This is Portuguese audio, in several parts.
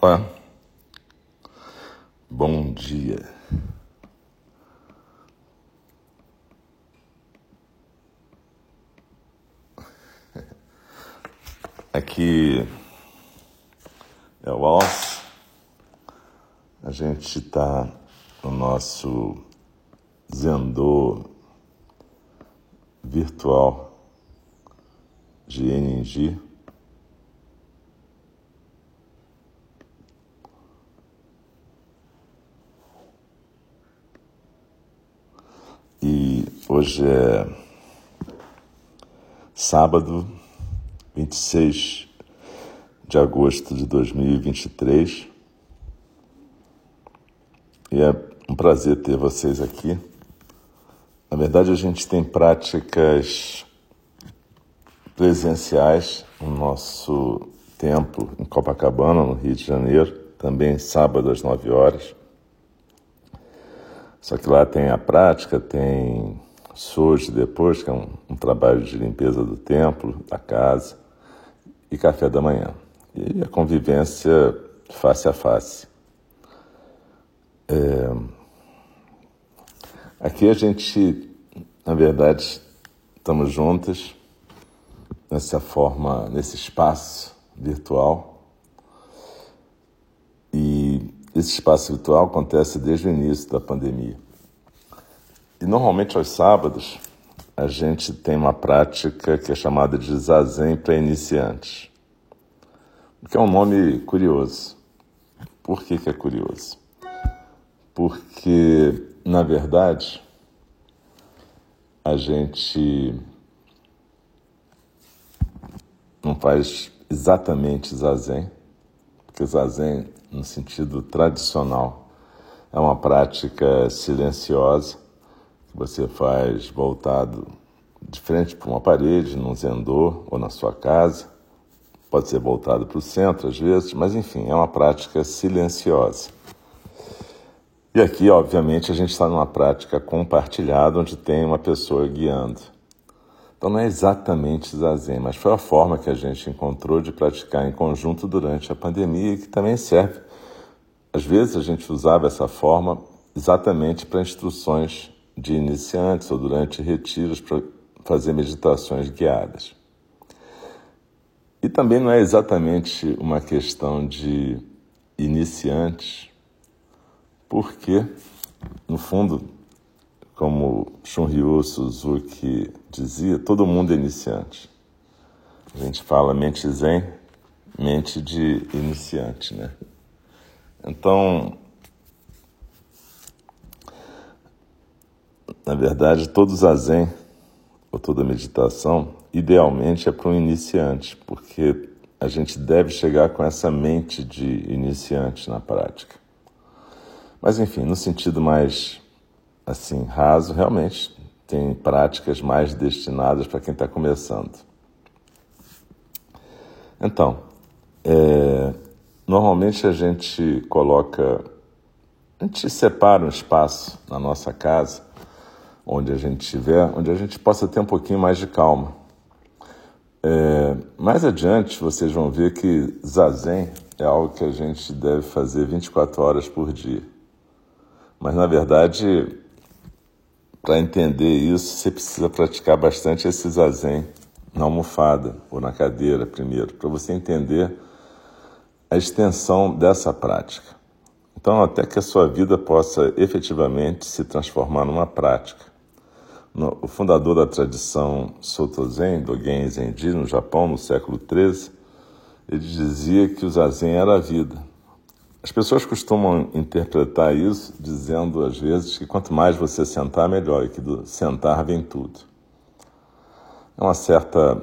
Olá, bom dia. Aqui é o Alce. A gente está no nosso Zendô virtual GNG. E hoje é sábado, 26 de agosto de 2023. E é um prazer ter vocês aqui. Na verdade, a gente tem práticas presenciais no nosso templo em Copacabana, no Rio de Janeiro, também sábado às 9 horas. Só que lá tem a prática, tem soji depois, que é um, um, trabalho de limpeza do templo, da casa, e café da manhã. E a convivência face a face. É... Aqui a gente, na verdade, estamos juntas nessa forma, nesse espaço virtual. Esse espaço virtual acontece desde o início da pandemia. E normalmente aos sábados a gente tem uma prática que é chamada de zazen para iniciantes, que é um nome curioso. Por que, que é curioso? Porque, na verdade, a gente não faz exatamente zazen, porque zazen no sentido tradicional. É uma prática silenciosa que você faz voltado de frente para uma parede, num zendô ou na sua casa. Pode ser voltado para o centro às vezes, mas enfim, é uma prática silenciosa. E aqui, obviamente, a gente está numa prática compartilhada onde tem uma pessoa guiando. Então não é exatamente zazen, mas foi a forma que a gente encontrou de praticar em conjunto durante a pandemia e que também serve. Às vezes a gente usava essa forma exatamente para instruções de iniciantes ou durante retiros para fazer meditações guiadas. E também não é exatamente uma questão de iniciantes, porque, no fundo, como Shunryu Suzuki dizia, todo mundo é iniciante. A gente fala mente zen, mente de iniciante, né? Então, na verdade, todo zazen ou toda meditação, idealmente é para um iniciante, porque a gente deve chegar com essa mente de iniciante na prática. Mas enfim, no sentido mais assim, raso, realmente tem práticas mais destinadas para quem está começando. Então, é, normalmente a gente coloca, a gente separa um espaço na nossa casa, onde a gente estiver, onde a gente possa ter um pouquinho mais de calma. É, mais adiante, vocês vão ver que zazen é algo que a gente deve fazer 24 horas por dia. Mas, na verdade, para entender isso, você precisa praticar bastante esse zazen na almofada ou na cadeira primeiro, para você entender a extensão dessa prática. Então, até que a sua vida possa efetivamente se transformar numa prática. O fundador da tradição Soto Zen, Dogen Zenji, no Japão, no século XIII, ele dizia que o zazen era a vida. As pessoas costumam interpretar isso dizendo, às vezes, que quanto mais você sentar, melhor, e que do sentar vem tudo. É uma certa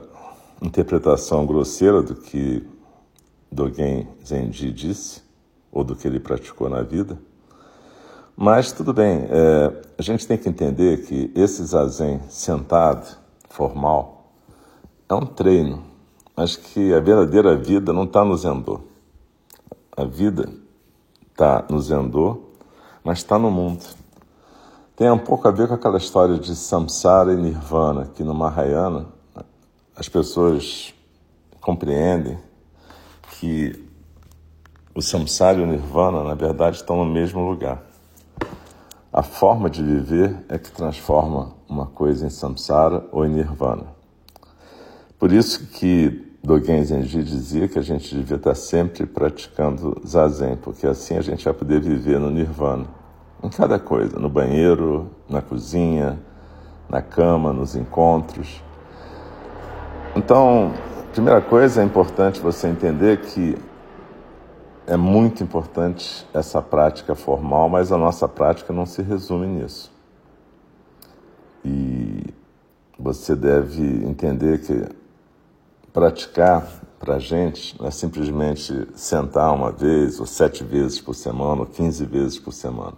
interpretação grosseira do que Dogen Zenji disse, ou do que ele praticou na vida. Mas tudo bem, é, a gente tem que entender que esse zazen sentado, formal, é um treino, mas que a verdadeira vida não está no zendô. A vida está no Zendô, mas está no mundo. Tem um pouco a ver com aquela história de samsara e nirvana, que no Mahayana as pessoas compreendem que o samsara e o nirvana, na verdade, estão no mesmo lugar. A forma de viver é que transforma uma coisa em samsara ou em nirvana. Por isso que Dogen Zenji dizia que a gente devia estar sempre praticando zazen, porque assim a gente vai poder viver no nirvana, em cada coisa, no banheiro, na cozinha, na cama, nos encontros. Então, primeira coisa é importante você entender que é muito importante essa prática formal, mas a nossa prática não se resume nisso. E você deve entender que praticar para a gente não é simplesmente sentar uma vez, ou sete vezes por semana, ou quinze vezes por semana.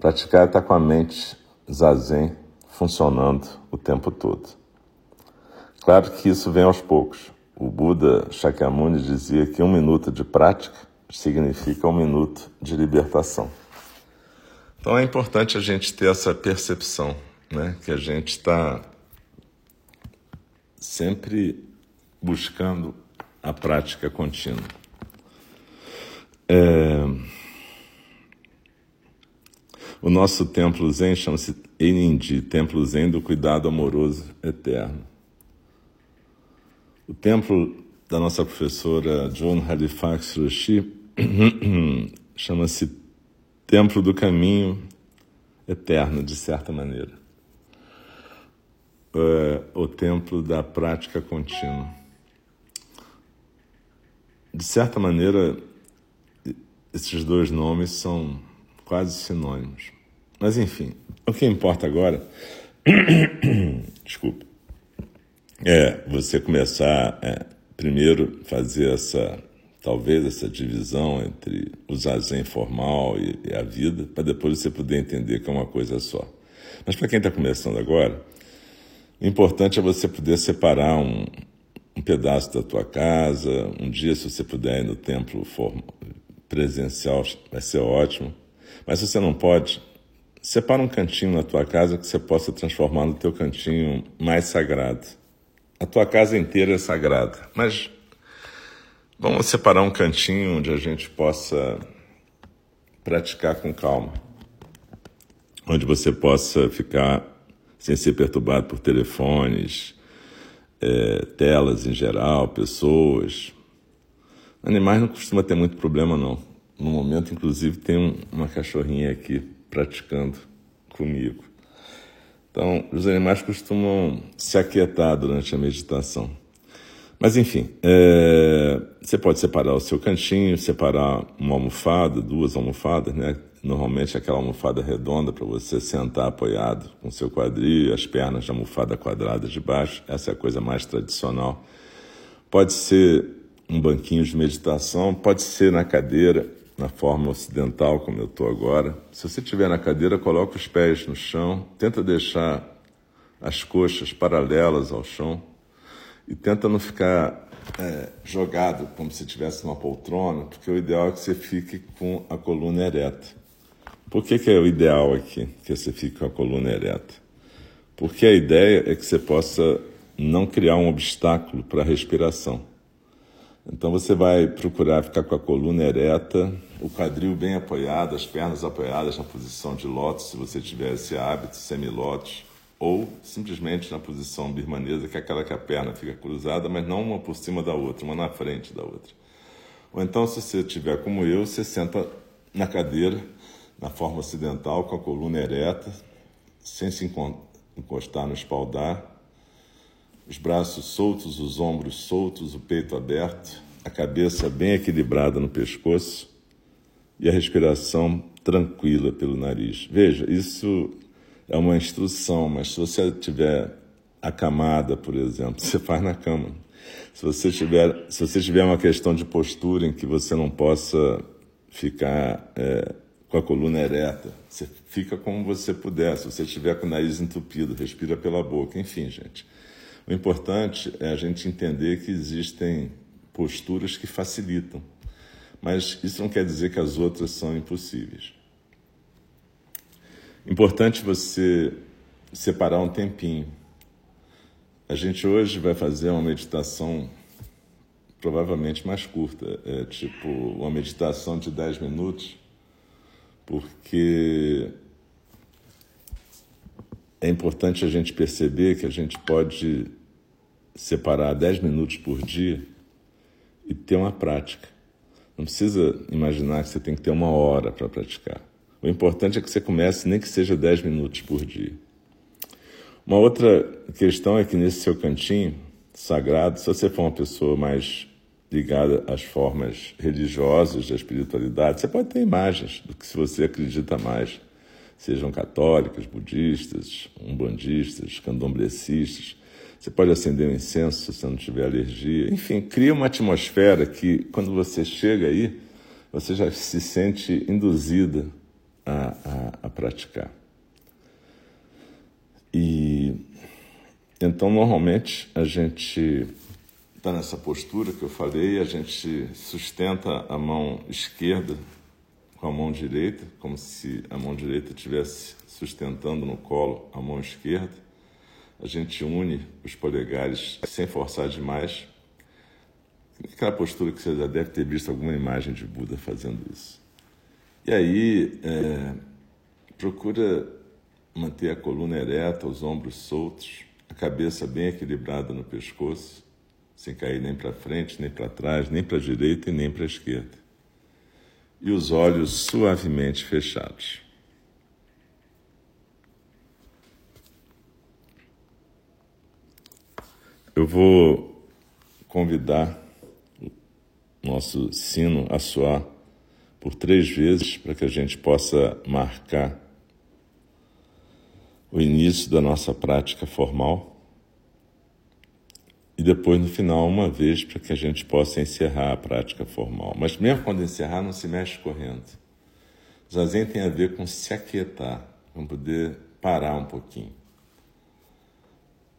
Praticar é estar com a mente zazen funcionando o tempo todo. Claro que isso vem aos poucos. O Buda Shakyamuni dizia que um minuto de prática significa um minuto de libertação. Então é importante a gente ter essa percepção, né? que a gente está sempre buscando a prática contínua. É... O nosso templo Zen chama-se Enindi, Templo Zen do Cuidado Amoroso Eterno. O templo da nossa professora Joan Halifax Roshi chama-se Templo do Caminho Eterno, de certa maneira. É, o Templo da Prática Contínua. De certa maneira, esses dois nomes são quase sinônimos. Mas, enfim, o que importa agora. Desculpa é, você começar é, primeiro fazer essa, talvez essa divisão entre o zazen formal e, e a vida, para depois você poder entender que é uma coisa só. Mas para quem está começando agora, o importante é você poder separar um, um pedaço da tua casa, um dia se você puder ir no templo presencial, vai ser ótimo. Mas se você não pode, separa um cantinho na tua casa que você possa transformar no teu cantinho mais sagrado. A tua casa inteira é sagrada, mas vamos separar um cantinho onde a gente possa praticar com calma, onde você possa ficar sem ser perturbado por telefones, é, telas em geral, pessoas. Animais não costuma ter muito problema, não. No momento, inclusive, tem um, uma cachorrinha aqui praticando comigo. Então, os animais costumam se aquietar durante a meditação. Mas, enfim, é, você pode separar o seu cantinho, separar uma almofada, duas almofadas, né? Normalmente aquela almofada redonda para você sentar apoiado com seu quadril, as pernas de almofada quadrada de baixo. Essa é a coisa mais tradicional. Pode ser um banquinho de meditação, pode ser na cadeira na forma ocidental, como eu estou agora. Se você estiver na cadeira, coloque os pés no chão, tenta deixar as coxas paralelas ao chão e tenta não ficar é, jogado como se estivesse numa poltrona, porque o ideal é que você fique com a coluna ereta. Por que, que é o ideal aqui que você fique com a coluna ereta? Porque a ideia é que você possa não criar um obstáculo para a respiração. Então você vai procurar ficar com a coluna ereta, o quadril bem apoiado, as pernas apoiadas na posição de lótus, se você tiver esse hábito, semilótus, ou simplesmente na posição birmanesa, que é aquela que a perna fica cruzada, mas não uma por cima da outra, uma na frente da outra. Ou então, se você tiver como eu, você senta na cadeira, na forma ocidental, com a coluna ereta, sem se encostar no espaldar, os braços soltos, os ombros soltos, o peito aberto, a cabeça bem equilibrada no pescoço e a respiração tranquila pelo nariz. Veja, isso é uma instrução, mas se você tiver a camada, por exemplo, você faz na cama. Se você tiver, se você tiver uma questão de postura em que você não possa ficar é, com a coluna ereta, você fica como você puder. Se você estiver com o nariz entupido, respira pela boca. Enfim, gente. O importante é a gente entender que existem posturas que facilitam, mas isso não quer dizer que as outras são impossíveis. Importante você separar um tempinho. A gente hoje vai fazer uma meditação provavelmente mais curta, é tipo uma meditação de 10 minutos, porque é importante a gente perceber que a gente pode separar 10 minutos por dia e ter uma prática. Não precisa imaginar que você tem que ter uma hora para praticar. O importante é que você comece, nem que seja 10 minutos por dia. Uma outra questão é que nesse seu cantinho sagrado, se você for uma pessoa mais ligada às formas religiosas da espiritualidade, você pode ter imagens do que se você acredita mais, sejam católicas, budistas, umbandistas, candomblecistas. Você pode acender um incenso se você não tiver alergia. Enfim, cria uma atmosfera que, quando você chega aí, você já se sente induzida a, a, a praticar. E então, normalmente, a gente está nessa postura que eu falei, a gente sustenta a mão esquerda com a mão direita, como se a mão direita estivesse sustentando no colo a mão esquerda. A gente une os polegares sem forçar demais. Aquela postura que você já deve ter visto alguma imagem de Buda fazendo isso. E aí, é, procura manter a coluna ereta, os ombros soltos, a cabeça bem equilibrada no pescoço, sem cair nem para frente, nem para trás, nem para a direita e nem para a esquerda. E os olhos suavemente fechados. Eu vou convidar o nosso sino a soar por três vezes para que a gente possa marcar o início da nossa prática formal e depois no final uma vez para que a gente possa encerrar a prática formal. Mas mesmo quando encerrar, não se mexe correndo. Zazen tem a ver com se aquietar, com poder parar um pouquinho.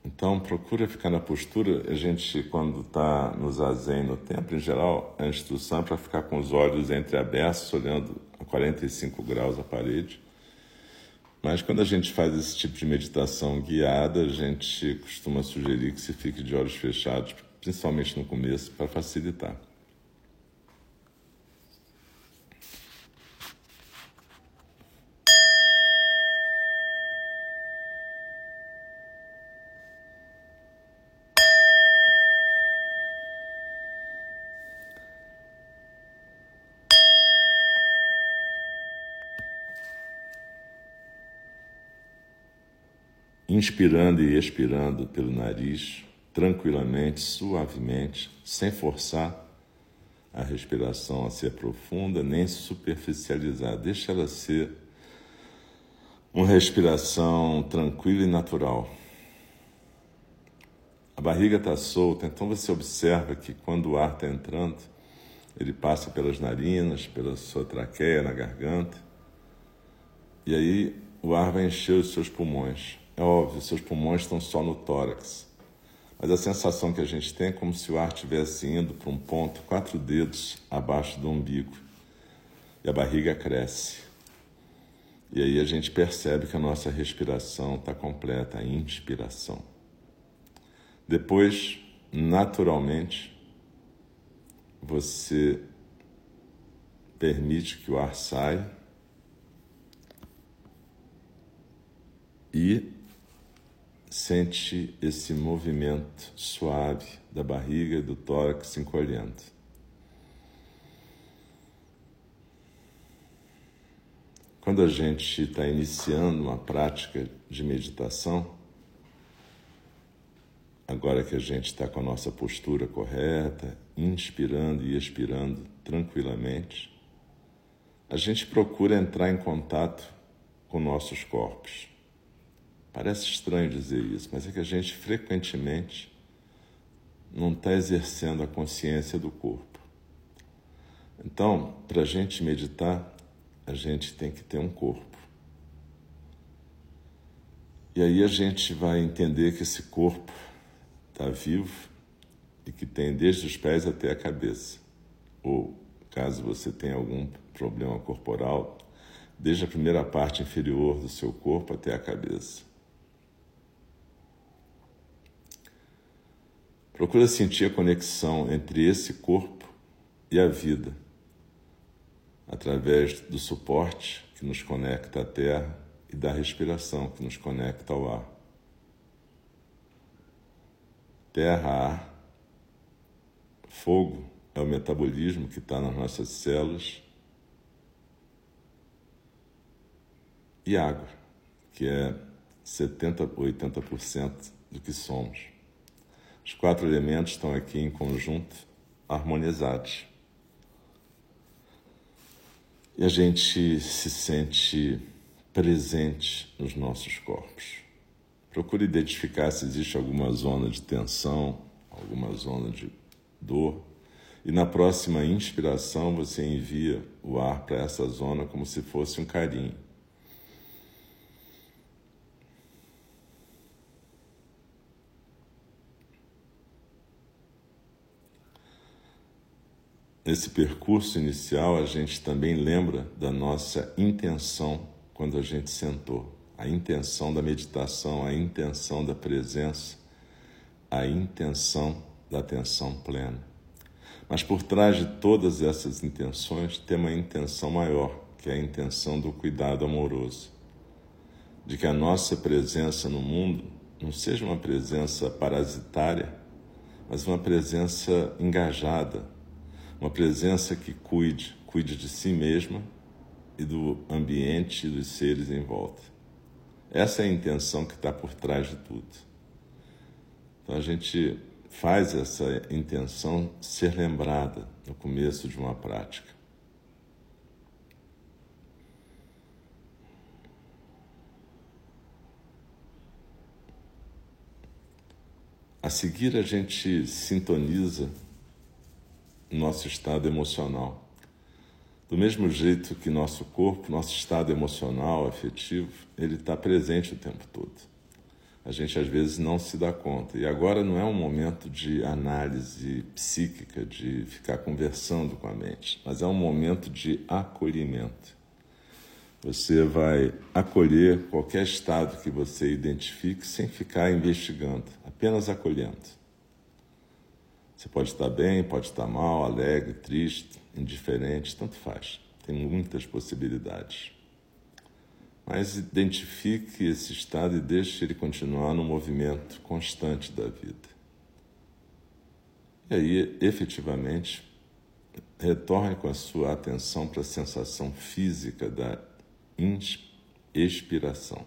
Então, procura ficar na postura. A gente, quando está no zazen, no templo, em geral, a instrução é para ficar com os olhos entreabertos, olhando a 45 graus a parede. Mas quando a gente faz esse tipo de meditação guiada, a gente costuma sugerir que se fique de olhos fechados, principalmente no começo, para facilitar. Inspirando e expirando pelo nariz, tranquilamente, suavemente, sem forçar a respiração a ser profunda nem superficializar. Deixa ela ser uma respiração tranquila e natural. A barriga está solta, então você observa que quando o ar está entrando, ele passa pelas narinas, pela sua traqueia, na garganta, e aí o ar vai encher os seus pulmões. É óbvio, seus pulmões estão só no tórax. Mas a sensação que a gente tem é como se o ar estivesse indo para um ponto quatro dedos abaixo do umbigo. E a barriga cresce. E aí a gente percebe que a nossa respiração está completa, a inspiração. Depois, naturalmente, você permite que o ar saia e sente esse movimento suave da barriga e do tórax encolhendo. Quando a gente está iniciando uma prática de meditação, agora que a gente está com a nossa postura correta, inspirando e expirando tranquilamente, a gente procura entrar em contato com nossos corpos. Parece estranho dizer isso, mas é que a gente frequentemente não está exercendo a consciência do corpo. Então, para a gente meditar, a gente tem que ter um corpo. E aí a gente vai entender que esse corpo está vivo e que tem desde os pés até a cabeça. Ou, caso você tenha algum problema corporal, desde a primeira parte inferior do seu corpo até a cabeça. Procura sentir a conexão entre esse corpo e a vida, através do suporte que nos conecta à terra e da respiração que nos conecta ao ar. Terra, ar, fogo é o metabolismo que está nas nossas células e água, que é 70 ou 80% do que somos. Os quatro elementos estão aqui em conjunto, harmonizados. E a gente se sente presente nos nossos corpos. Procure identificar se existe alguma zona de tensão, alguma zona de dor. E na próxima inspiração você envia o ar para essa zona como se fosse um carinho. Nesse percurso inicial, a gente também lembra da nossa intenção quando a gente sentou. A intenção da meditação, a intenção da presença, a intenção da atenção plena. Mas por trás de todas essas intenções tem uma intenção maior, que é a intenção do cuidado amoroso. De que a nossa presença no mundo não seja uma presença parasitária, mas uma presença engajada, uma presença que cuide, cuide de si mesma e do ambiente e dos seres em volta. Essa é a intenção que está por trás de tudo. Então a gente faz essa intenção ser lembrada no começo de uma prática. A seguir, a gente sintoniza nosso estado emocional. Do mesmo jeito que nosso corpo, nosso estado emocional, afetivo, ele está presente o tempo todo. A gente às vezes não se dá conta. E agora não é um momento de análise psíquica, de ficar conversando com a mente, mas é um momento de acolhimento. Você vai acolher qualquer estado que você identifique sem ficar investigando, apenas acolhendo. Você pode estar bem, pode estar mal, alegre, triste, indiferente, tanto faz. Tem muitas possibilidades. Mas identifique esse estado e deixe ele continuar no movimento constante da vida. E aí, efetivamente, retorne com a sua atenção para a sensação física da expiração.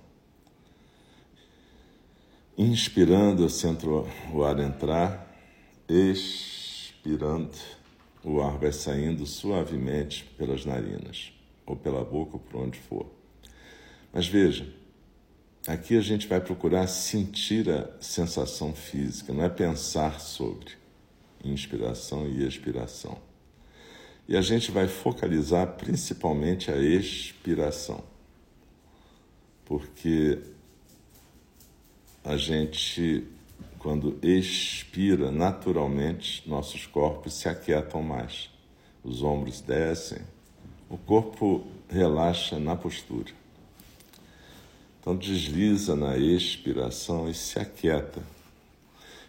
Inspirando, eu sinto o ar entrar expirando, o ar vai saindo suavemente pelas narinas, ou pela boca, ou por onde for. Mas veja, aqui a gente vai procurar sentir a sensação física, não é pensar sobre inspiração e expiração. E a gente vai focalizar principalmente a expiração, porque a gente quando expira naturalmente, nossos corpos se aquietam mais. Os ombros descem, o corpo relaxa na postura. Então desliza na expiração e se aquieta.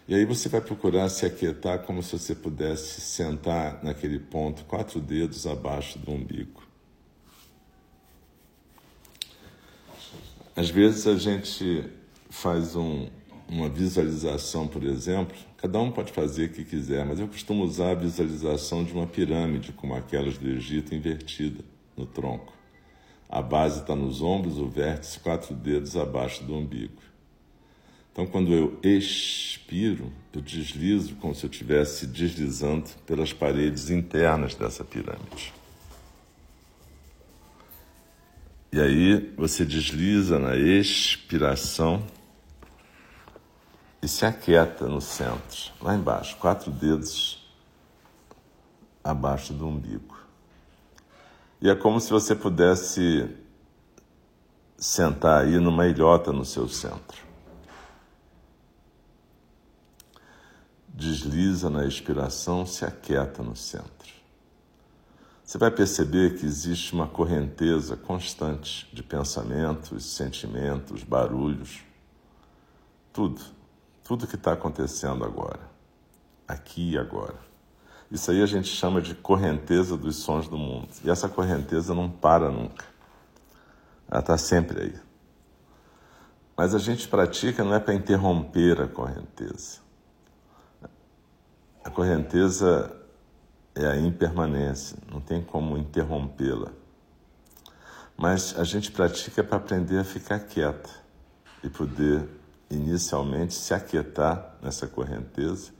E aí você vai procurar se aquietar como se você pudesse sentar naquele ponto, quatro dedos abaixo do umbigo. Às vezes a gente faz um, uma visualização, por exemplo, cada um pode fazer o que quiser, mas eu costumo usar a visualização de uma pirâmide, como aquelas do Egito, invertida no tronco. A base está nos ombros, o vértice quatro dedos abaixo do umbigo. Então, quando eu expiro, eu deslizo como se eu estivesse deslizando pelas paredes internas dessa pirâmide. E aí você desliza na expiração e se aquieta no centro, lá embaixo, quatro dedos abaixo do umbigo. E é como se você pudesse sentar aí numa ilhota no seu centro. Desliza na expiração, se aquieta no centro. Você vai perceber que existe uma correnteza constante de pensamentos, sentimentos, barulhos, tudo tudo que está acontecendo agora. aqui e agora. Isso aí a gente chama de correnteza dos sons do mundo. E essa correnteza não para nunca. Ela está sempre aí. Mas a gente pratica não é para interromper a correnteza. A correnteza é a impermanência, não tem como interrompê-la. Mas a gente pratica para aprender a ficar quieta e poder inicialmente se aquietar nessa correnteza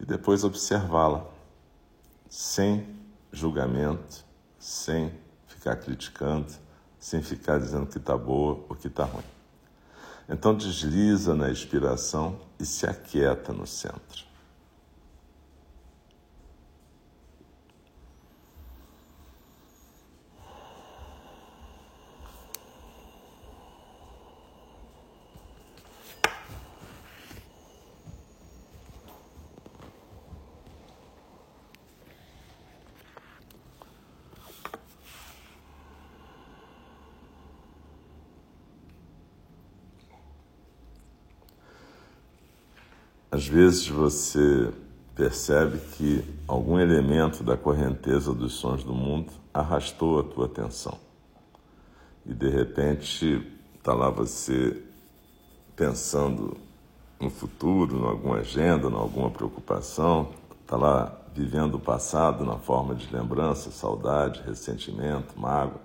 e depois observá-la sem julgamento, sem ficar criticando, sem ficar dizendo que está boa ou que está ruim. Então desliza na expiração e se aquieta no centro. Às vezes você percebe que algum elemento da correnteza dos sons do mundo arrastou a tua atenção. E de repente está lá você pensando no futuro, em alguma agenda, em alguma preocupação, está lá vivendo o passado na forma de lembrança, saudade, ressentimento, mágoa.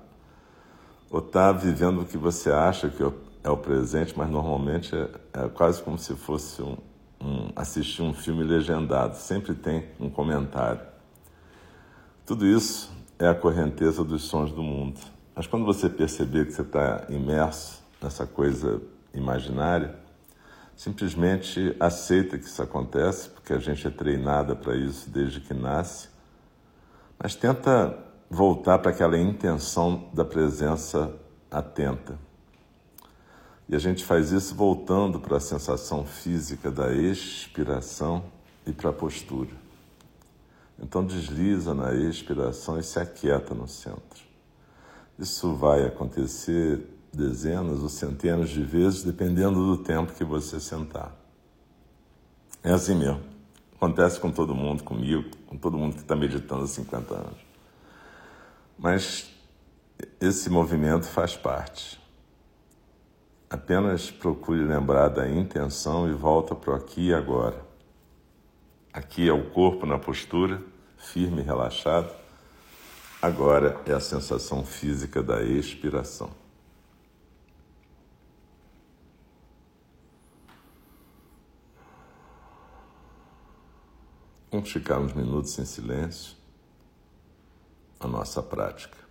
Ou está vivendo o que você acha que é o presente, mas normalmente é, é quase como se fosse um, um, assistir um filme legendado, sempre tem um comentário. Tudo isso é a correnteza dos sons do mundo. Mas quando você perceber que você está imerso nessa coisa imaginária, simplesmente aceita que isso acontece, porque a gente é treinada para isso desde que nasce, mas tenta voltar para aquela intenção da presença atenta. E a gente faz isso voltando para a sensação física da expiração e para a postura. Então desliza na expiração e se aquieta no centro. Isso vai acontecer dezenas ou centenas de vezes, dependendo do tempo que você sentar. É assim mesmo. Acontece com todo mundo, comigo, com todo mundo que está meditando há 50 anos. Mas esse movimento faz parte. Apenas procure lembrar da intenção e volta para o aqui e agora. Aqui é o corpo na postura, firme e relaxado. Agora é a sensação física da expiração. Vamos ficar uns minutos em silêncio. A nossa prática.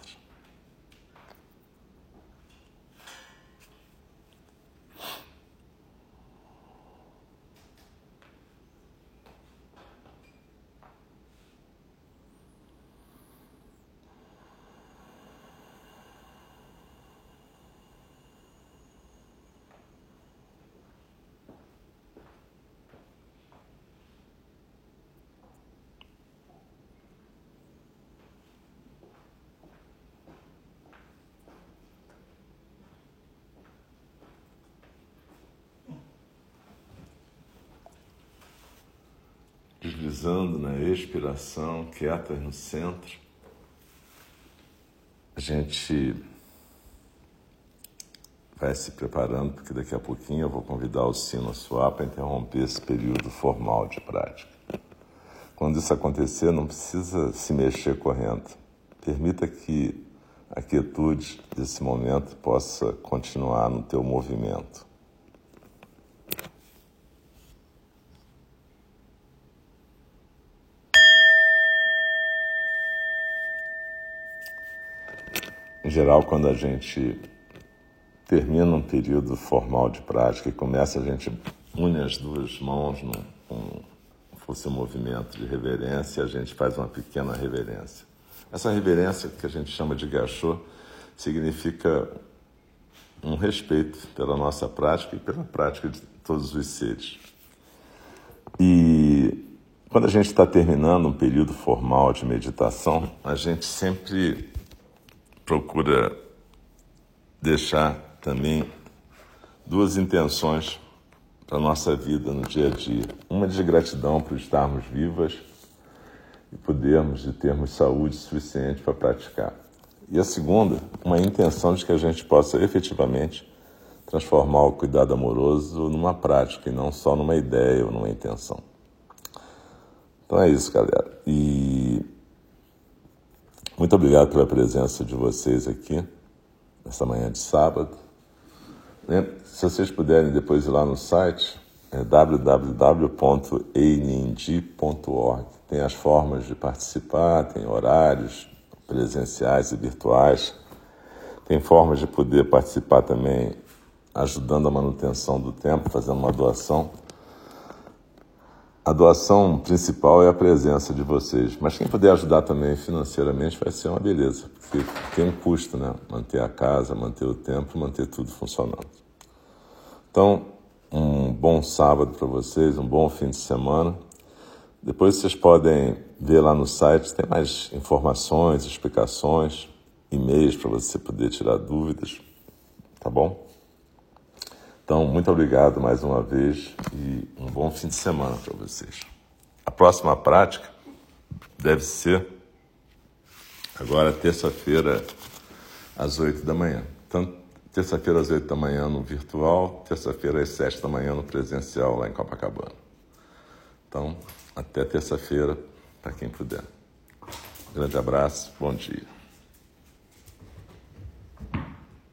Deslizando na expiração, quietas no centro. A gente vai se preparando, porque daqui a pouquinho eu vou convidar o sino a soar para interromper esse período formal de prática. Quando isso acontecer, não precisa se mexer correndo. Permita que a quietude desse momento possa continuar no teu movimento. Geral, quando a gente termina um período formal de prática e começa, a gente une as duas mãos num, fosse um movimento de reverência, a gente faz uma pequena reverência. Essa reverência, que a gente chama de gachô, significa um respeito pela nossa prática e pela prática de todos os seres. E quando a gente está terminando um período formal de meditação, a gente sempre procura deixar também duas intenções para a nossa vida no dia a dia. Uma de gratidão por estarmos vivas e podermos e termos saúde suficiente para praticar. E a segunda, uma intenção de que a gente possa efetivamente transformar o cuidado amoroso numa prática e não só numa ideia ou numa intenção. Então é isso, galera. E muito obrigado pela presença de vocês aqui nessa manhã de sábado. Se vocês puderem depois ir lá no site, é www.einindi.org. Tem as formas de participar, tem horários presenciais e virtuais. Tem formas de poder participar também ajudando a manutenção do tempo, fazendo uma doação. A doação principal é a presença de vocês, mas quem puder ajudar também financeiramente vai ser uma beleza, porque tem um custo, né? Manter a casa, manter o tempo, manter tudo funcionando. Então, um bom sábado para vocês, um bom fim de semana. Depois vocês podem ver lá no site, tem mais informações, explicações, e-mails para você poder tirar dúvidas, tá bom? Então, muito obrigado mais uma vez e um bom fim de semana para vocês. A próxima prática deve ser agora terça-feira às 8 da manhã. Então, terça-feira às 8 da manhã no virtual, terça-feira às 7 da manhã no presencial lá em Copacabana. Então, até terça-feira, para quem puder. Grande abraço, bom dia.